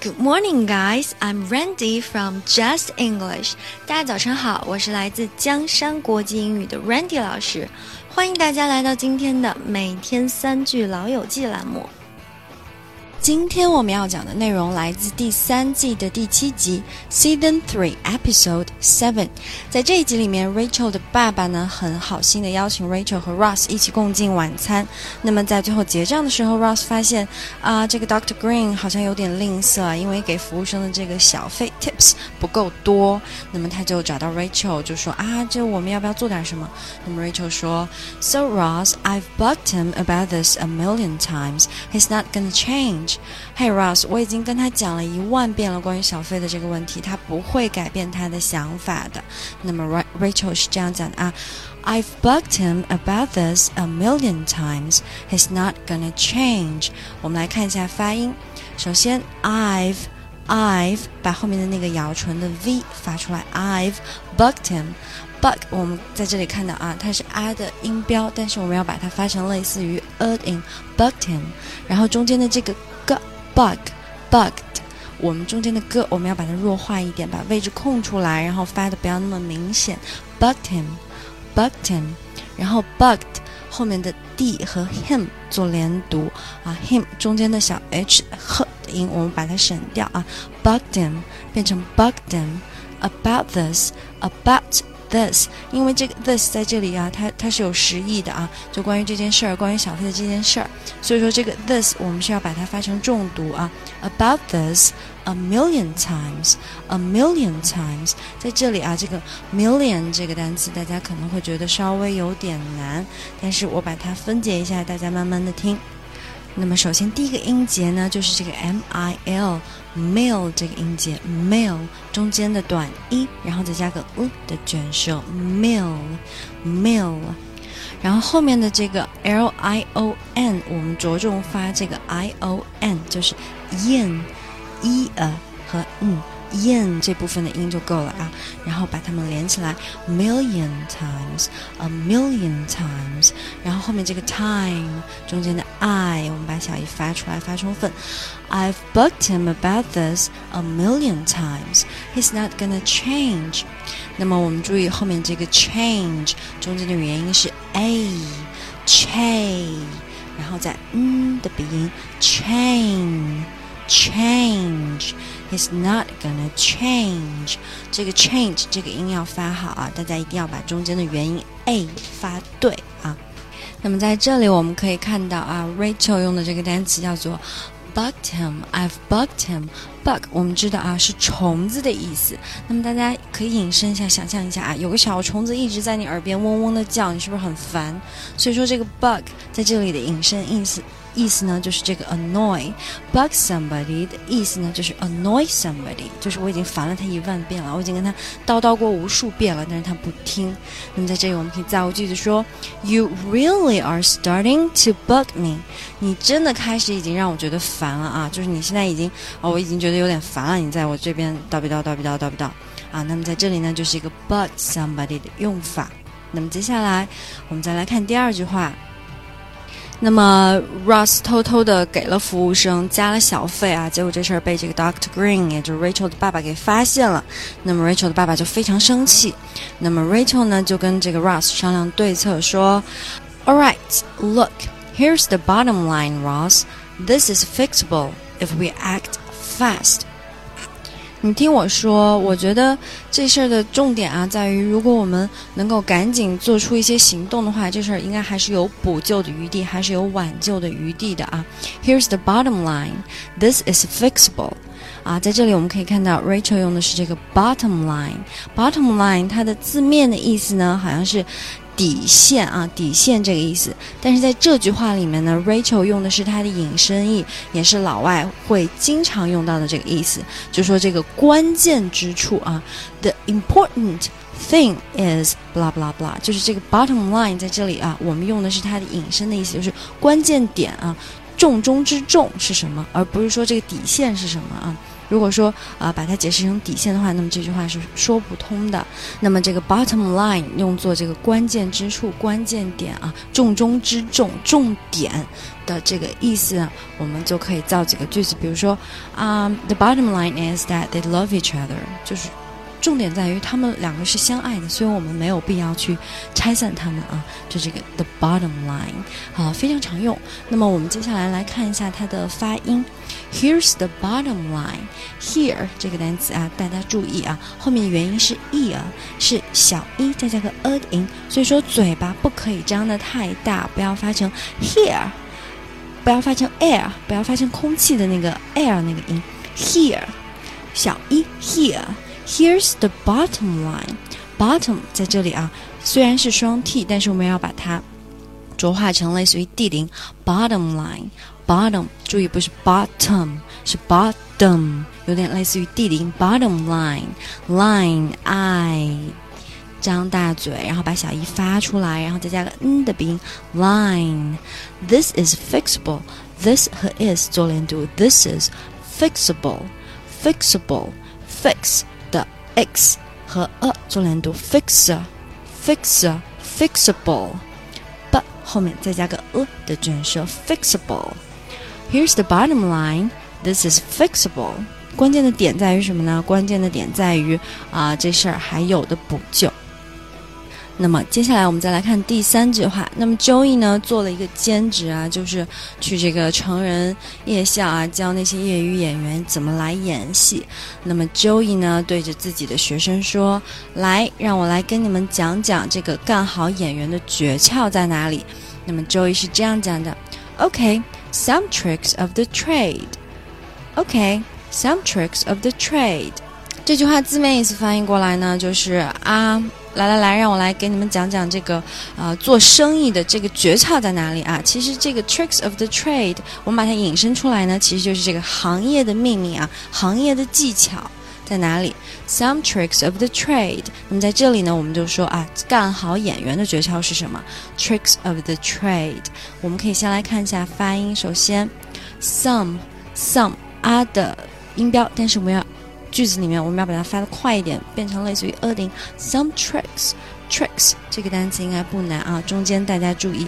Good morning, guys. I'm Randy from Just English. 大家早上好，我是来自江山国际英语的 Randy 老师，欢迎大家来到今天的每天三句老友记栏目。今天我们要讲的内容来自第三季的第七集，Season Three Episode Seven。在这一集里面，Rachel 的爸爸呢很好心的邀请 Rachel 和 Ross 一起共进晚餐。那么在最后结账的时候，Ross 发现啊，这个 Doctor Green 好像有点吝啬，因为给服务生的这个小费 Tips 不够多。那么他就找到 Rachel 就说啊，这我们要不要做点什么？那么 Rachel 说，So Ross, I've bugged him about this a million times. He's not gonna change. Hey Ross，我已经跟他讲了一万遍了关于小费的这个问题，他不会改变他的想法的。那么 Rachel 是这样讲的啊，I've bugged him about this a million times. He's not gonna change. 我们来看一下发音。首先，I've I've 把后面的那个咬唇的 v 发出来，I've bugged him。bug 我们在这里看到啊，它是 I 的音标，但是我们要把它发成类似于 a 的音，bugged him。然后中间的这个 bug bugged，我们中间的 g 我们要把它弱化一点，把位置空出来，然后发的不要那么明显，bugged him，bugged him。然后 bugged 后面的 d 和 him 做连读啊，him 中间的小 h 呵的音我们把它省掉啊，bugged him 变成 bugged him。About this, about this，因为这个 this 在这里啊，它它是有实意的啊，就关于这件事儿，关于小费的这件事儿，所以说这个 this 我们是要把它发成重读啊。About this a million times, a million times，在这里啊，这个 million 这个单词大家可能会觉得稍微有点难，但是我把它分解一下，大家慢慢的听。那么首先第一个音节呢，就是这个 m i l mil 这个音节 mil 中间的短一，然后再加个 u 的卷舌 mil mil，然后后面的这个 l i o n 我们着重发这个 i o n，就是 in e a 和嗯。yin 这部分的音就够了啊，然后把它们连起来，million times，a million times，然后后面这个 time 中间的 i，我们把小 i 发出来，发充分。I've bugged him about this a million times. He's not gonna change. 那么我们注意后面这个 change 中间的元音是 a，change，然后再嗯的鼻音 ，change，change。He's not gonna change。这个 change 这个音要发好啊，大家一定要把中间的元音 a 发对啊。那么在这里我们可以看到啊，Rachel 用的这个单词叫做 bugged him。I've bugged him。bug 我们知道啊是虫子的意思。那么大家可以引申一下，想象一下啊，有个小虫子一直在你耳边嗡嗡的叫，你是不是很烦？所以说这个 bug 在这里的引申意思。意思呢，就是这个 annoy，bug somebody 的意思呢，就是 annoy somebody，就是我已经烦了他一万遍了，我已经跟他叨叨过无数遍了，但是他不听。那么在这里，我们可以造个句子说：You really are starting to bug me。你真的开始已经让我觉得烦了啊！就是你现在已经啊，我已经觉得有点烦了，你在我这边叨逼叨叨逼叨叨逼叨啊。那么在这里呢，就是一个 bug somebody 的用法。那么接下来，我们再来看第二句话。那么，Ross 偷偷的给了服务生加了小费啊，结果这事儿被这个 Doctor Green，也就是 Rachel 的爸爸给发现了。那么 Rachel 的爸爸就非常生气。那么 Rachel 呢就跟这个 Ross 商量对策，说：“All right, look, here's the bottom line, Ross. This is fixable if we act fast.” 你听我说，我觉得这事儿的重点啊，在于如果我们能够赶紧做出一些行动的话，这事儿应该还是有补救的余地，还是有挽救的余地的啊。Here's the bottom line: this is fixable. 啊，在这里我们可以看到，Rachel 用的是这个 bottom line。bottom line 它的字面的意思呢，好像是。底线啊，底线这个意思。但是在这句话里面呢，Rachel 用的是它的引申义，也是老外会经常用到的这个意思，就说这个关键之处啊，the important thing is blah blah blah，就是这个 bottom line 在这里啊，我们用的是它的引申的意思，就是关键点啊，重中之重是什么，而不是说这个底线是什么啊。如果说啊把它解释成底线的话，那么这句话是说不通的。那么这个 bottom line 用作这个关键之处、关键点啊，重中之重、重点的这个意思，我们就可以造几个句子，比如说啊，the bottom line is that they love each other，就是。重点在于他们两个是相爱的，所以我们没有必要去拆散他们啊。就这个 the bottom line，好，非常常用。那么我们接下来来看一下它的发音。Here's the bottom line，here 这个单词啊，大家注意啊，后面的元音是 ear，是小一再加个 a 的音，所以说嘴巴不可以张得太大，不要发成 here，不要发成 air，不要发成空气的那个 air 那个音。Here，小一 here。Here's the bottom line. Bottom 在这里啊，虽然是双 t，但是我们要把它浊化成类似于 d 的音。Bottom line, bottom，注意不是 bottom，是 bottom，有点类似于 d 的音。Bottom line, line, i，张大嘴，然后把小 e 发出来，然后再加个 n 的鼻音。Line, this is fixable. This 和 is 做连读。This is fixable, fixable, fix。x 和 a 做连读，fixer，fixer，fixable，b 后面再加个 a 的卷舌，fixable。Here's the bottom line. This is fixable. 关键的点在于什么呢？关键的点在于啊，这事儿还有的补救。 那么接下来我们再来看第三句话。那么 Joey 呢做了一个兼职啊，就是去这个成人夜校啊，教那些业余演员怎么来演戏。那么 Joey 呢对着自己的学生说：“来，让我来跟你们讲讲这个干好演员的诀窍在哪里。”那么 Joey 是这样讲的：“OK，some tricks of the trade。OK，some tricks of the trade。”这句话字面意思翻译过来呢，就是啊。来来来，让我来给你们讲讲这个，呃，做生意的这个诀窍在哪里啊？其实这个 tricks of the trade，我们把它引申出来呢，其实就是这个行业的秘密啊，行业的技巧在哪里？Some tricks of the trade。那么在这里呢，我们就说啊，干好演员的诀窍是什么？Tricks of the trade。我们可以先来看一下发音，首先，some，some 啊的音标，但是我们要。句子里面我们要把它发的快一点，变成类似于 adding some tricks tricks 这个单词应该不难啊。中间大家注意，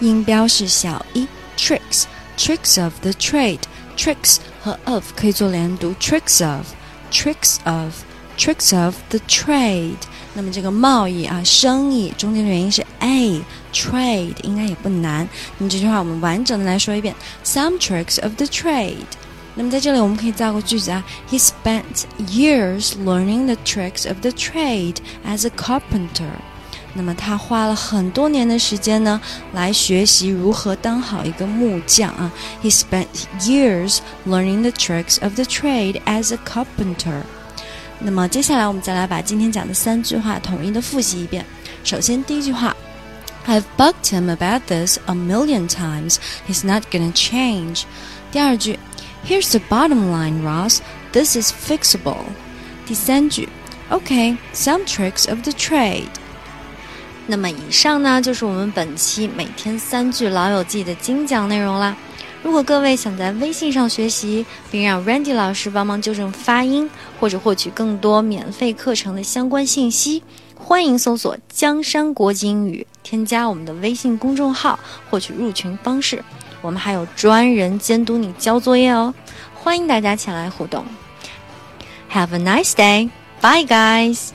音标是小一 tricks tricks of the trade tricks 和 of 可以做连读 tricks of tricks of tricks of the trade。那么这个贸易啊，生意中间的元音是 a trade 应该也不难。那么这句话我们完整的来说一遍：Some tricks of the trade。那么在这里我们可以造个句子啊，He spent years learning the tricks of the trade as a carpenter。那么他花了很多年的时间呢，来学习如何当好一个木匠啊。He spent years learning the tricks of the trade as a carpenter。那么接下来我们再来把今天讲的三句话统一的复习一遍。首先第一句话，I've bugged him about this a million times. He's not gonna change。第二句。 Here's the bottom line, Ross. This is fixable. 第三句，OK, some tricks of the trade. 那么以上呢，就是我们本期每天三句老友记的精讲内容啦。如果各位想在微信上学习，并让 Randy 老师帮忙纠正发音，或者获取更多免费课程的相关信息，欢迎搜索“江山国际英语”，添加我们的微信公众号，获取入群方式。我们还有专人监督你交作业哦，欢迎大家前来互动。Have a nice day, bye guys.